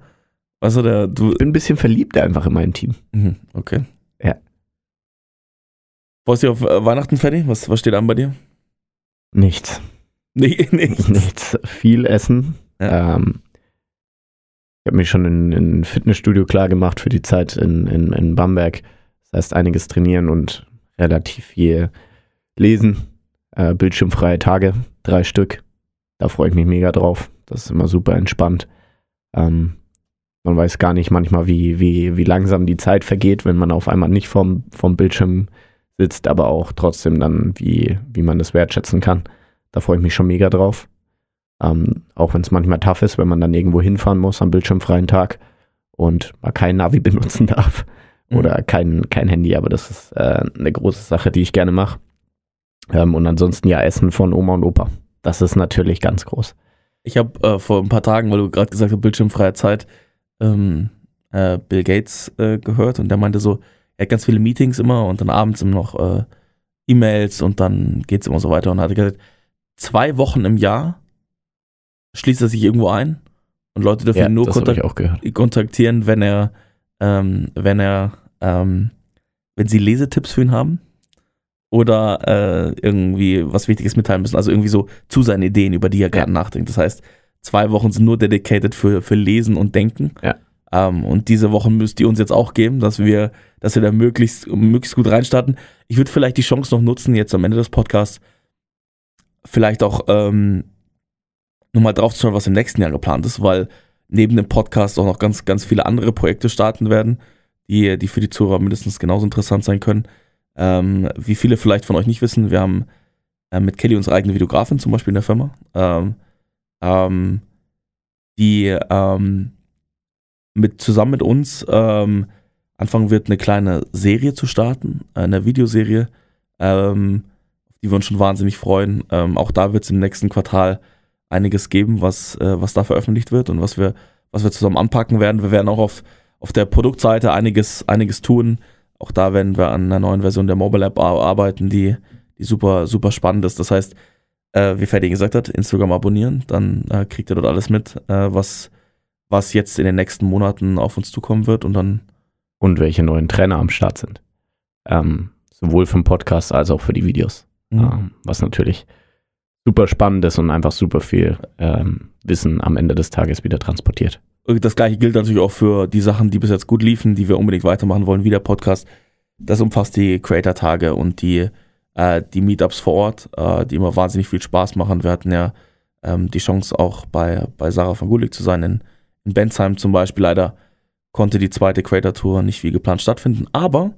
Weißt du, der, du, Ich bin ein bisschen verliebt einfach in mein Team. Mhm, okay. Ja. Freust du dich auf äh, Weihnachten, Ferdi? Was, was steht an bei dir? Nichts. Nee, [laughs] nichts. Nichts. Viel essen. Ja. Ähm, ich habe mich schon in in ein Fitnessstudio klar gemacht für die Zeit in, in, in Bamberg. Das heißt, einiges trainieren und relativ viel lesen. Äh, bildschirmfreie Tage, drei Stück. Da freue ich mich mega drauf. Das ist immer super entspannt. Ähm, man weiß gar nicht manchmal, wie, wie, wie langsam die Zeit vergeht, wenn man auf einmal nicht vorm, vorm Bildschirm sitzt, aber auch trotzdem dann, wie, wie man das wertschätzen kann. Da freue ich mich schon mega drauf. Ähm, auch wenn es manchmal tough ist, wenn man dann irgendwo hinfahren muss am bildschirmfreien Tag und mal kein Navi [laughs] benutzen darf Mhm. oder kein, kein Handy, aber das ist äh, eine große Sache, die ich gerne mache. Ähm, und ansonsten ja Essen von Oma und Opa. Das ist natürlich ganz groß. Ich habe äh, vor ein paar Tagen, weil du gerade gesagt hast, bildschirmfreie Zeit, ähm, äh, Bill Gates äh, gehört und der meinte so, er hat ganz viele Meetings immer und dann abends immer noch äh, E-Mails und dann geht es immer so weiter und hat gesagt, zwei Wochen im Jahr schließt er sich irgendwo ein und Leute dürfen ihn nur kontak kontaktieren, wenn er, ähm, wenn er, ähm, wenn sie Lesetipps für ihn haben oder äh, irgendwie was Wichtiges mitteilen müssen. Also irgendwie so zu seinen Ideen, über die er gerade nachdenkt. Das heißt, zwei Wochen sind nur dedicated für, für Lesen und Denken. Ja. Ähm, und diese Wochen müsst ihr uns jetzt auch geben, dass wir, dass wir da möglichst, möglichst gut reinstarten. Ich würde vielleicht die Chance noch nutzen, jetzt am Ende des Podcasts, vielleicht auch ähm, nochmal drauf zu schauen, was im nächsten Jahr geplant ist, weil neben dem Podcast auch noch ganz, ganz viele andere Projekte starten werden, die, die für die Zuhörer mindestens genauso interessant sein können. Ähm, wie viele vielleicht von euch nicht wissen, wir haben äh, mit Kelly unsere eigene Videografin zum Beispiel in der Firma, ähm, ähm, die ähm, mit, zusammen mit uns ähm, anfangen wird, eine kleine Serie zu starten, eine Videoserie, ähm, auf die wir uns schon wahnsinnig freuen. Auch da wird es im nächsten Quartal einiges geben, was, äh, was da veröffentlicht wird und was wir, was wir zusammen anpacken werden. Wir werden auch auf, auf der Produktseite einiges, einiges tun. Auch da werden wir an einer neuen Version der Mobile App ar- arbeiten, die, die super, super spannend ist. Das heißt, äh, wie Ferdi gesagt hat, Instagram abonnieren, dann äh, kriegt ihr dort alles mit, äh, was, was jetzt in den nächsten Monaten auf uns zukommen wird und dann Und welche neuen Trainer am Start sind. Ähm, sowohl für den Podcast als auch für die Videos. Mhm. Ähm, was natürlich super spannend ist und einfach super viel ähm, Wissen am Ende des Tages wieder transportiert. Das gleiche gilt natürlich auch für die Sachen, die bis jetzt gut liefen, die wir unbedingt weitermachen wollen, wie der Podcast. Das umfasst die Creator-Tage und die, äh, die Meetups vor Ort, äh, die immer wahnsinnig viel Spaß machen. Wir hatten ja ähm, die Chance auch bei, bei Sarah von Gulik zu sein, in, in Bensheim zum Beispiel. Leider konnte die zweite Creator-Tour nicht wie geplant stattfinden, aber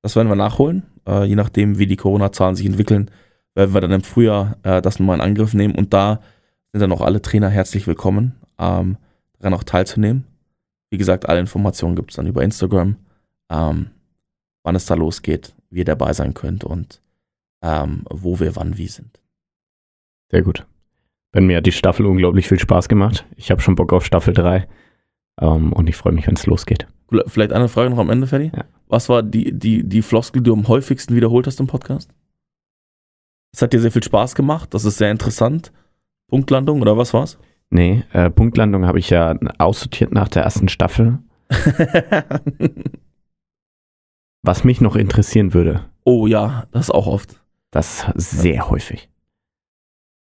das werden wir nachholen. Äh, je nachdem, wie die Corona-Zahlen sich entwickeln, werden wir dann im Frühjahr äh, das nochmal in Angriff nehmen und da sind dann auch alle Trainer herzlich willkommen. Ähm, daran auch teilzunehmen. Wie gesagt, alle Informationen gibt es dann über Instagram, ähm, wann es da losgeht, wie ihr dabei sein könnt und ähm, wo wir wann wie sind. Sehr gut. Bei mir hat die Staffel unglaublich viel Spaß gemacht. Ich habe schon Bock auf Staffel 3. Ähm, und ich freue mich, wenn es losgeht. Vielleicht eine Frage noch am Ende, Ferdi. Ja. Was war die, die, die Floskel, die du am häufigsten wiederholt hast im Podcast? Es hat dir sehr viel Spaß gemacht, das ist sehr interessant. Punktlandung oder was war's? Nee, äh, Punktlandung habe ich ja aussortiert nach der ersten Staffel. [laughs] Was mich noch interessieren würde, Oh ja, das auch oft. das sehr häufig.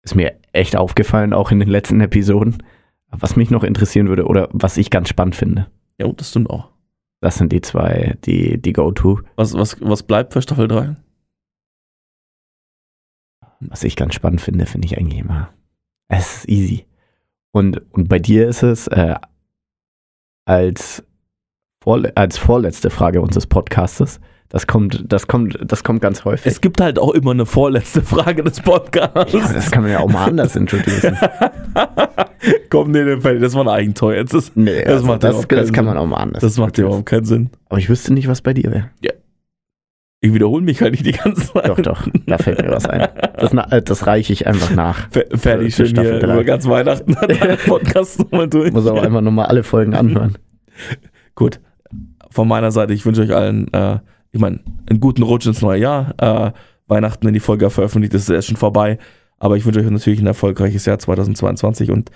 Ist mir echt aufgefallen, auch in den letzten Episoden. Was mich noch interessieren würde oder was ich ganz spannend finde, Ja, das stimmt auch. das sind die zwei, die, die Go-To. Was, was, was bleibt für Staffel 3? Was ich ganz spannend finde, finde ich eigentlich immer, es ist easy. Und, und bei dir ist es äh, als, vorle als vorletzte Frage unseres Podcastes, das kommt, das kommt, das kommt ganz häufig. Es gibt halt auch immer eine vorletzte Frage des Podcasts. ja, das kann man ja auch mal anders introducen. [laughs] Komm, nee, nee, das war ein Eigentor jetzt. Das, Nee, Das also macht das, das kann man Sinn. auch mal anders. das macht ja überhaupt keinen Sinn. Aber ich wüsste nicht, was bei dir wäre. Ich wiederhole mich halt nicht die ganze Zeit. Doch, doch, da fällt mir was ein. Das, äh, das reiche ich einfach nach. Fer- Fertig, schön Staffel hier über ganz Weihnachten Podcast nochmal durch. Ich muss aber einfach nochmal alle Folgen anhören. [laughs] Gut, von meiner Seite, ich wünsche euch allen, äh, ich meine, einen guten Rutsch ins neue Jahr. Äh, Weihnachten, wenn die Folge veröffentlicht ist, ist erst schon vorbei. Aber ich wünsche euch natürlich ein erfolgreiches Jahr 2022 und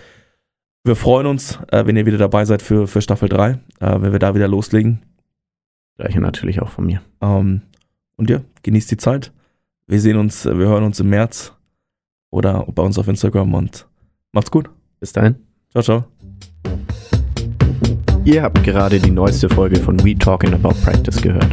wir freuen uns, äh, wenn ihr wieder dabei seid für, für Staffel 3, äh, wenn wir da wieder loslegen. Gleiche natürlich auch von mir. Ähm, und ja, genießt die Zeit. Wir sehen uns, äh, wir hören uns im März oder bei uns auf Instagram und macht's gut. Bis dahin. Ciao, ciao. Ihr habt gerade die neueste Folge von We Talking About Practice gehört.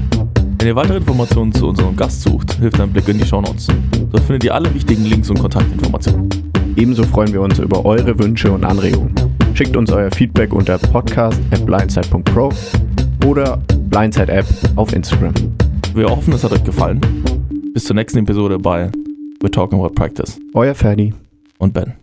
Wenn ihr weitere Informationen zu unserem Gast sucht, hilft ein Blick in die Shownotes. Dort findet ihr alle wichtigen Links und Kontaktinformationen. Ebenso freuen wir uns über eure Wünsche und Anregungen. Schickt uns euer Feedback unter podcast.blindside.pro oder Blindside App auf Instagram. Wir hoffen, es hat euch gefallen. Bis zur nächsten Episode bei We're Talking About Practice Euer Ferdi. und Ben.